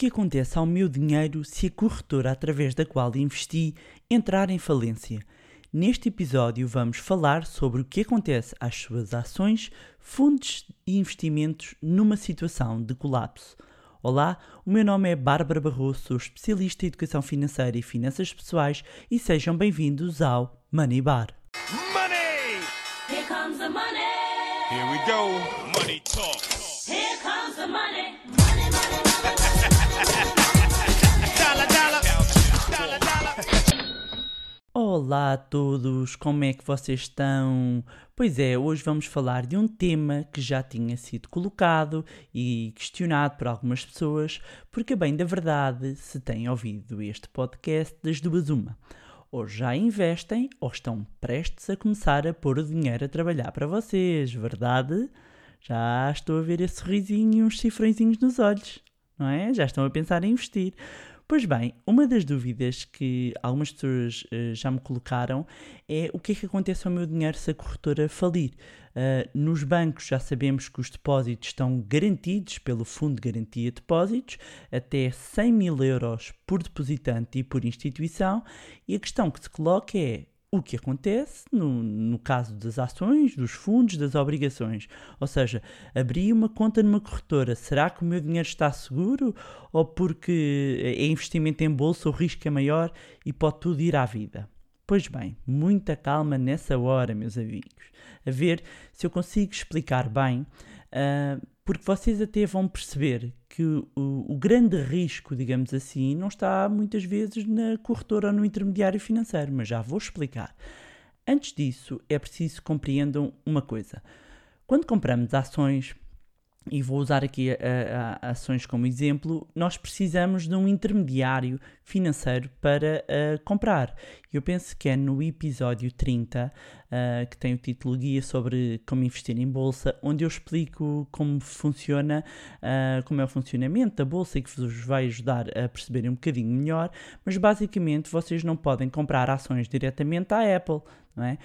que acontece ao meu dinheiro se a corretora através da qual investi entrar em falência? Neste episódio vamos falar sobre o que acontece às suas ações, fundos e investimentos numa situação de colapso. Olá, o meu nome é Bárbara Barroso, sou especialista em educação financeira e finanças pessoais e sejam bem-vindos ao Money Bar. Money! Here comes the money. Here we go. Money talk. Here comes the money. Olá a todos, como é que vocês estão? Pois é, hoje vamos falar de um tema que já tinha sido colocado e questionado por algumas pessoas, porque, bem, da verdade, se têm ouvido este podcast, das duas uma. Ou já investem ou estão prestes a começar a pôr o dinheiro a trabalhar para vocês, verdade? Já estou a ver esse sorrisinho e uns cifrõezinhos nos olhos, não é? Já estão a pensar em investir. Pois bem, uma das dúvidas que algumas pessoas eh, já me colocaram é o que é que acontece ao meu dinheiro se a corretora falir. Ah, nos bancos já sabemos que os depósitos estão garantidos pelo Fundo de Garantia de Depósitos, até 100 mil euros por depositante e por instituição, e a questão que se coloca é o que acontece no, no caso das ações, dos fundos, das obrigações. Ou seja, abri uma conta numa corretora, será que o meu dinheiro está seguro? Ou porque é investimento em bolsa, o risco é maior e pode tudo ir à vida? Pois bem, muita calma nessa hora, meus amigos, a ver se eu consigo explicar bem, ah, porque vocês até vão perceber que o, o grande risco, digamos assim, não está muitas vezes na corretora ou no intermediário financeiro, mas já vou explicar. Antes disso, é preciso que compreendam uma coisa. Quando compramos ações, e vou usar aqui a- a- a- ações como exemplo, nós precisamos de um intermediário financeiro para ah, comprar. Eu penso que é no episódio 30, ah, que tem o título Guia sobre como investir em bolsa, onde eu explico como funciona, ah, como é o funcionamento da bolsa e que vos vai ajudar a perceberem um bocadinho melhor, mas basicamente vocês não podem comprar ações diretamente à Apple, não é?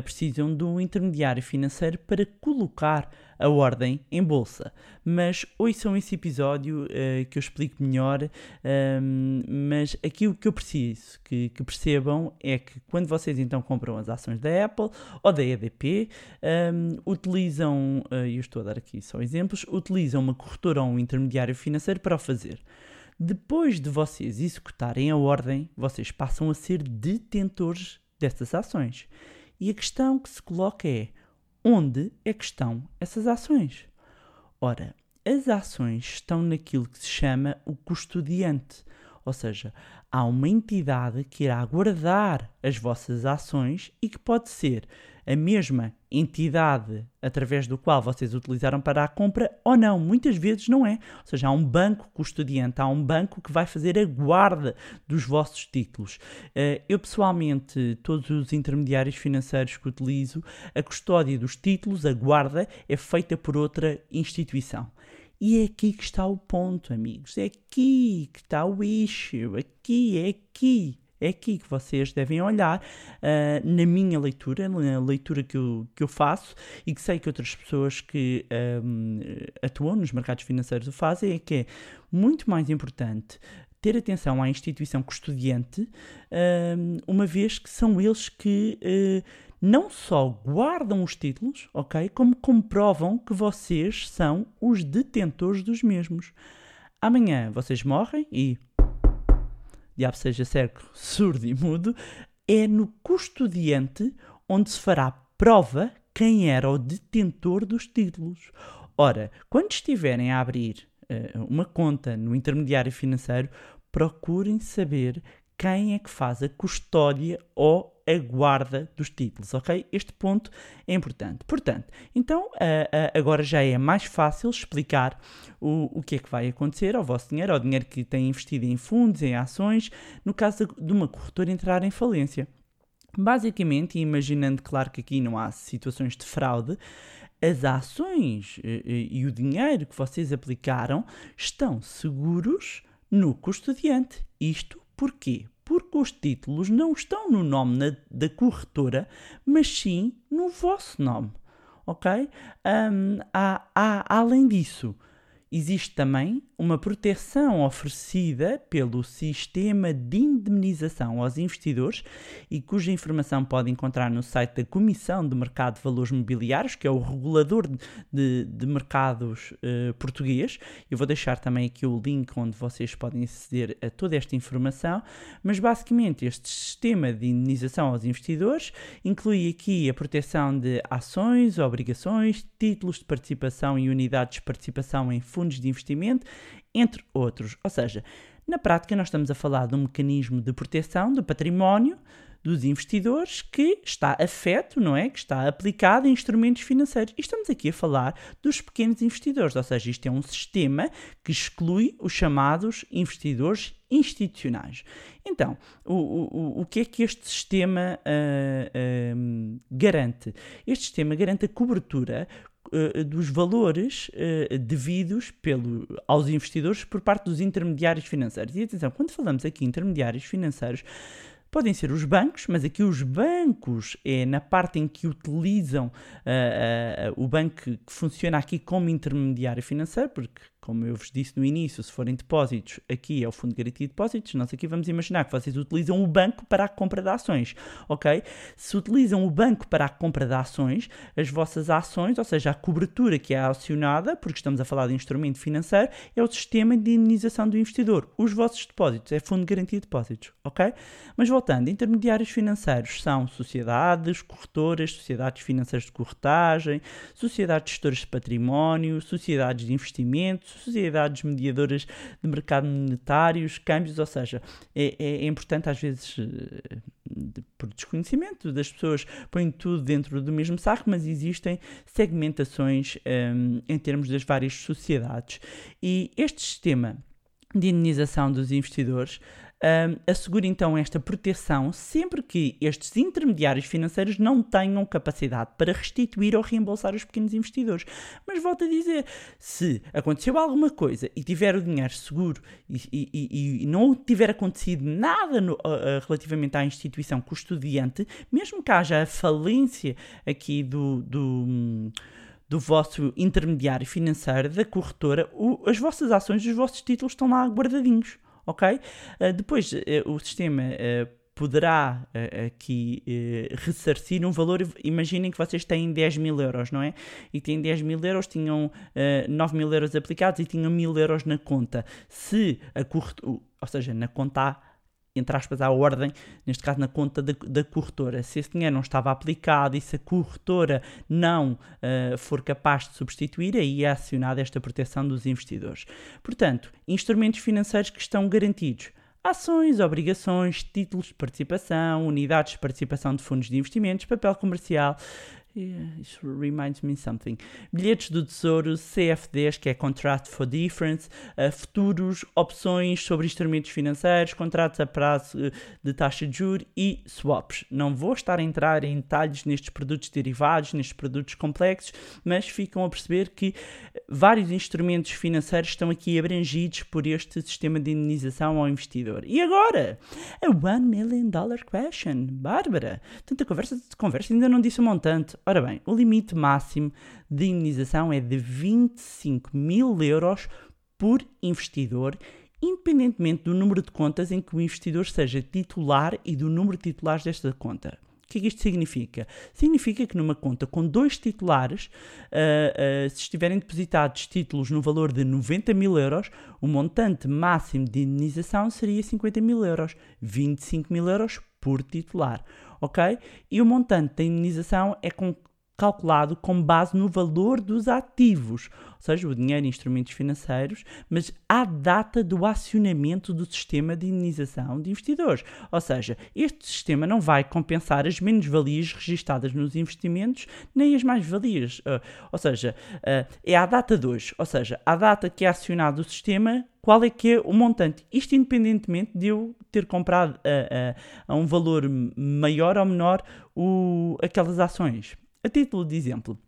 Precisam de um intermediário financeiro para colocar a ordem em bolsa. Mas ouçam esse episódio eh, que eu explico melhor. ahm, mas aqui o que eu preciso que, que percebam é que quando vocês então compram as ações da Apple ou da EDP, ahm, utilizam, eh, e eu estou a dar aqui só exemplos, utilizam uma corretora ou um intermediário financeiro para o fazer. Depois de vocês executarem a ordem, vocês passam a ser detentores dessas ações. E a questão que se coloca é: onde é que estão essas ações? Ora, as ações estão naquilo que se chama o custodiante, ou seja, há uma entidade que irá guardar as vossas ações e que pode ser a mesma entidade através do qual vocês utilizaram para a compra ou não. Muitas vezes não é. Ou seja, há um banco custodiante, há um banco que vai fazer a guarda dos vossos títulos. Eh, Eu, pessoalmente, todos os intermediários financeiros que utilizo, a custódia dos títulos, a guarda, é feita por outra instituição. E é aqui que está o ponto, amigos. É aqui que está o issue. Aqui, é aqui. É aqui que vocês devem olhar ah, na minha leitura, na leitura que eu, que eu faço e que sei que outras pessoas que ahm, atuam nos mercados financeiros o fazem, é que é muito mais importante ter atenção à instituição custodiante, ahm, uma vez que são eles que eh, não só guardam os títulos, ok, como comprovam que vocês são os detentores dos mesmos. Amanhã vocês morrem e diabo seja cego, surdo e mudo, é no custodiante onde se fará prova quem era o detentor dos títulos. Ora, quando estiverem a abrir eh, uma conta no intermediário financeiro, procurem saber quem é que faz a custódia ou a guarda dos títulos, ok? Este ponto é importante. Portanto, então ah, ah, agora já é mais fácil explicar o, o que é que vai acontecer ao vosso dinheiro, ao dinheiro que têm investido em fundos, em ações, no caso de uma corretora entrar em falência. Basicamente, imaginando, claro que aqui não há situações de fraude, as ações eh, e o dinheiro que vocês aplicaram estão seguros no custodiante. Isto porquê? Porque os títulos não estão no nome na- da corretora, mas sim no vosso nome. Ok? Ahm, há- há- além disso, Existe também uma proteção oferecida pelo sistema de indemnização aos investidores e cuja informação pode encontrar no site da Comissão de Mercado de Valores Mobiliários, que é o regulador de, de mercados eh, português. Eu vou deixar também aqui o link onde vocês podem aceder a toda esta informação, mas basicamente este sistema de indemnização aos investidores inclui aqui a proteção de ações, obrigações, títulos de participação e unidades de participação em fundos fundos de investimento, entre outros. Ou seja, na prática, nós estamos a falar de um mecanismo de proteção do património dos investidores que está afeto, não é? Que está aplicado em instrumentos financeiros. E estamos aqui a falar dos pequenos investidores, ou seja, isto é um sistema que exclui os chamados investidores institucionais. Então, o, o, o que é que este sistema uh, uh, garante? Este sistema garante a cobertura uh, dos valores uh, devidos pelo, aos investidores por parte dos intermediários financeiros. E atenção, quando falamos aqui intermediários financeiros, podem ser os bancos, mas aqui os bancos é na parte em que utilizam uh, o banco que funciona aqui como intermediário financeiro, porque como eu vos disse no início, se forem depósitos, aqui é o Fundo de Garantia de Depósitos, nós aqui vamos imaginar que vocês utilizam o banco para a compra de ações, ok? Se utilizam o banco para a compra de ações, as vossas ações, ou seja, a cobertura que é acionada, porque estamos a falar de instrumento financeiro, é o sistema de indenização do investidor. Os vossos depósitos é Fundo de Garantia de Depósitos, ok? Mas voltando, intermediários financeiros são sociedades, corretoras, sociedades financeiras de corretagem, sociedades gestoras de património, sociedades de investimento, sociedades mediadoras de mercado monetários, câmbios, ou seja, é, é, é importante às vezes, eh, por desconhecimento das pessoas, põem tudo dentro do mesmo saco, mas existem segmentações um, ehm, em termos das várias sociedades. E este sistema de indenização dos investidores um, então esta proteção sempre que estes intermediários financeiros não tenham capacidade para restituir ou reembolsar os pequenos investidores. Mas volto a dizer, se aconteceu alguma coisa e tiver o dinheiro seguro e, e, e não tiver acontecido nada no, uh, relativamente à instituição custodiante, mesmo que haja a falência aqui do, do do vosso intermediário financeiro, da corretora, o, as vossas ações, os vossos títulos estão lá guardadinhos ok? Uh, depois, uh, o sistema uh, poderá aqui ressarcir um valor. Imaginem que vocês têm 10 mil euros, não é? E têm 10 mil euros, tinham uh, 9 mil euros aplicados e tinham mil euros na conta. Se a corretora, ou seja, na conta entre aspas, à ordem, neste caso na conta da, da, corretora. Se esse dinheiro não estava aplicado e se a corretora não uh, for capaz de substituir, aí é acionada esta proteção dos investidores. Portanto, instrumentos financeiros que estão garantidos. Ações, obrigações, títulos de participação, unidades de participação de fundos de investimentos, papel comercial, isso reminds me something. Bilhetes do Tesouro, CFDs, que é Contract for Difference, uh, futuros, opções sobre instrumentos financeiros, contratos a prazo uh, de taxa de juros e swaps. Não vou estar a entrar em detalhes nestes produtos derivados, nestes produtos complexos, mas ficam a perceber que vários instrumentos financeiros estão aqui abrangidos por este sistema de indenização ao investidor. E agora? A One Million Dollar Question. Bárbara, tanta conversa, conversa ainda não disse um montante. Ora bem, o limite máximo de indenização é de 25 mil euros por investidor, independentemente do número de contas em que o investidor seja titular e do número de titulares desta conta. O que é que isto significa? Significa que numa conta com dois titulares, uh, uh, se estiverem depositados títulos no valor de 90 mil euros, o montante máximo de indenização seria 50 mil euros, 25 mil euros por titular ok? E o montante da indenização é com, calculado com base no valor dos ativos, ou seja, o dinheiro e instrumentos financeiros, mas à data do acionamento do sistema de indenização de investidores. Ou seja, este sistema não vai compensar as menos-valias registadas nos investimentos, nem as mais-valias. Uh, ou seja, uh, é à data de hoje, ou seja, à data que é acionado o sistema, qual é que é o montante. Isto independentemente de eu ter comprado a, a, a um valor maior ou menor o, aquelas ações. A título de exemplo,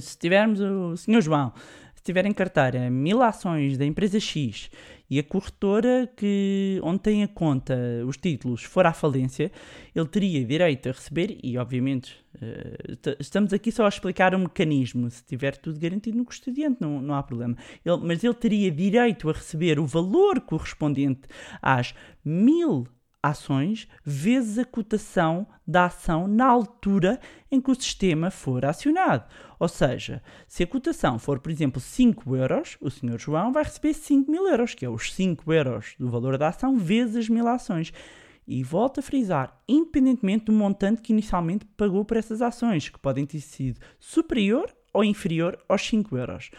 se tivermos o Sr. João, se tiver em carteira mil ações da empresa X e a corretora que, onde tem a conta, os títulos, for à falência, ele teria direito a receber, e obviamente eh, estamos aqui só a explicar o mecanismo, se tiver tudo garantido no custodiante, não, não há problema. Ele- mas ele teria direito a receber o valor correspondente às mil ações vezes a cotação da ação na altura em que o sistema for acionado. Ou seja, se a cotação for, por exemplo, 5 euros, o Sr. João vai receber 5 mil euros, que é os 5 euros do valor da ação vezes mil ações. E volto a frisar, independentemente do montante que inicialmente pagou por essas ações, que podem ter sido superior ou inferior aos 5 euros.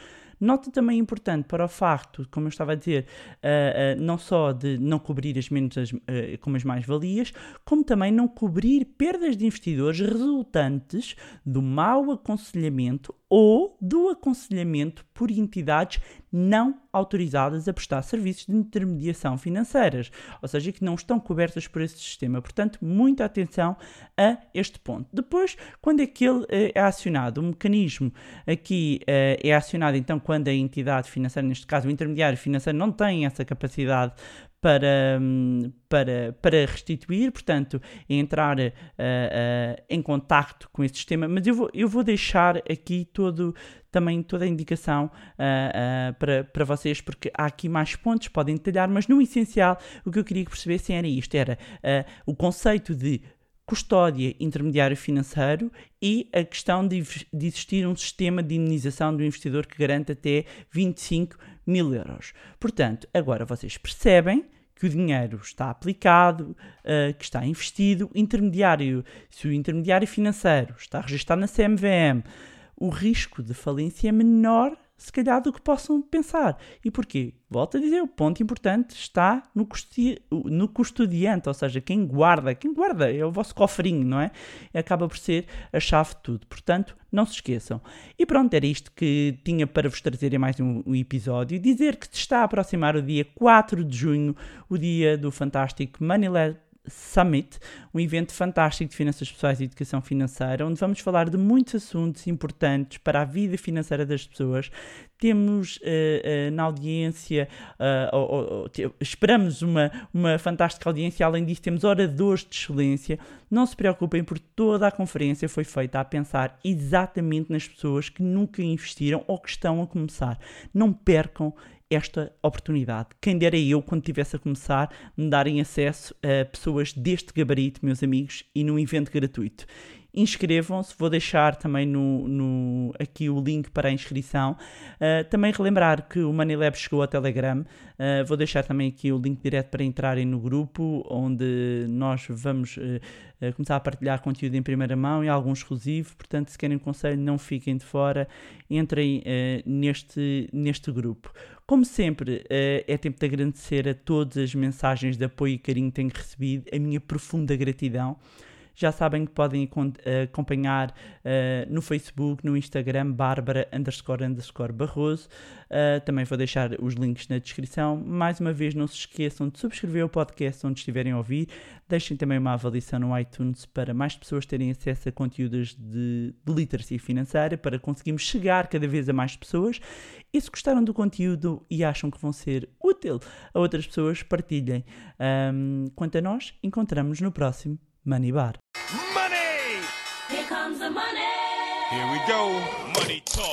Nota também importante para o facto, como eu estava a dizer, ah, ah, não só de não cobrir as menos as, ah, como as mais-valias, como também não cobrir perdas de investidores resultantes do mau aconselhamento ou do aconselhamento por entidades não autorizadas a prestar serviços de intermediação financeiras, ou seja, que não estão cobertas por esse sistema. Portanto, muita atenção a este ponto. Depois, quando é que ele eh, é acionado? O mecanismo aqui eh, é acionado então quando a entidade financeira, neste caso o intermediário financeiro, não tem essa capacidade para, hum, para, para restituir, portanto, entrar eh, eh, em contacto com esse sistema, mas eu vou, eu vou deixar aqui todo, também toda a indicação ah, para, para vocês, porque há aqui mais pontos, podem detalhar, mas no essencial o que eu queria que percebessem era isto, era o conceito de custódia intermediário financeiro e a questão de, de existir um sistema de indenização do investidor que garante até 25 mil euros. Portanto, agora vocês percebem que o dinheiro está aplicado, uh, que está investido, intermediário, se o intermediário financeiro está registado na CMVM, o risco de falência é menor, se calhar, do que possam pensar. E porquê? Volto a dizer, o ponto importante está no, custi- no custodiante, ou seja, quem guarda, quem guarda é o vosso cofrinho, não é? Acaba por ser a chave de tudo. Portanto, não se esqueçam. E pronto, era isto que tinha para vos trazer em mais um, um episódio. Dizer que se está a aproximar o dia 4 de junho, o dia do fantástico Lab Summit, um evento fantástico de finanças pessoais e educação financeira, onde vamos falar de muitos assuntos importantes para a vida financeira das pessoas. Temos eh, eh, na audiência, te- esperamos uma, uma fantástica audiência, além disso, temos oradores de excelência. Não se preocupem, porque toda a conferência foi feita a pensar exatamente nas pessoas que nunca investiram ou que estão a começar. Não percam esta oportunidade. Quem dera eu, quando estivesse a começar, me darem acesso a pessoas deste gabarito, meus amigos, e num evento gratuito. Inscrevam-se, vou deixar também no, no- aqui o link para a inscrição. Uh, também relembrar que o Moneylab chegou ao Telegram. Uh, vou deixar também aqui o link direto para entrarem no grupo, onde nós vamos uh, começar a partilhar conteúdo em primeira mão e algum exclusivo. Portanto, se querem conselho, não fiquem de fora, entrem neste, neste grupo. Como sempre, é tempo de agradecer a todas as mensagens de apoio e carinho que tenho recebido, a minha profunda gratidão. Já sabem que podem eh, acompanhar eh, no Facebook, no Instagram, Bárbara underscore underscore Barroso. Eh, também vou deixar os links na descrição. Mais uma vez, não se esqueçam de subscrever o podcast onde estiverem a ouvir. Deixem também uma avaliação no iTunes para mais pessoas terem acesso a conteúdos de, de literacia financeira, para conseguirmos chegar cada vez a mais pessoas. E se gostaram do conteúdo e acham que vão ser útil a outras pessoas, partilhem. Ahm, quanto a nós, encontramos no próximo Money Bar. Here comes the money. Here we go. Money talk.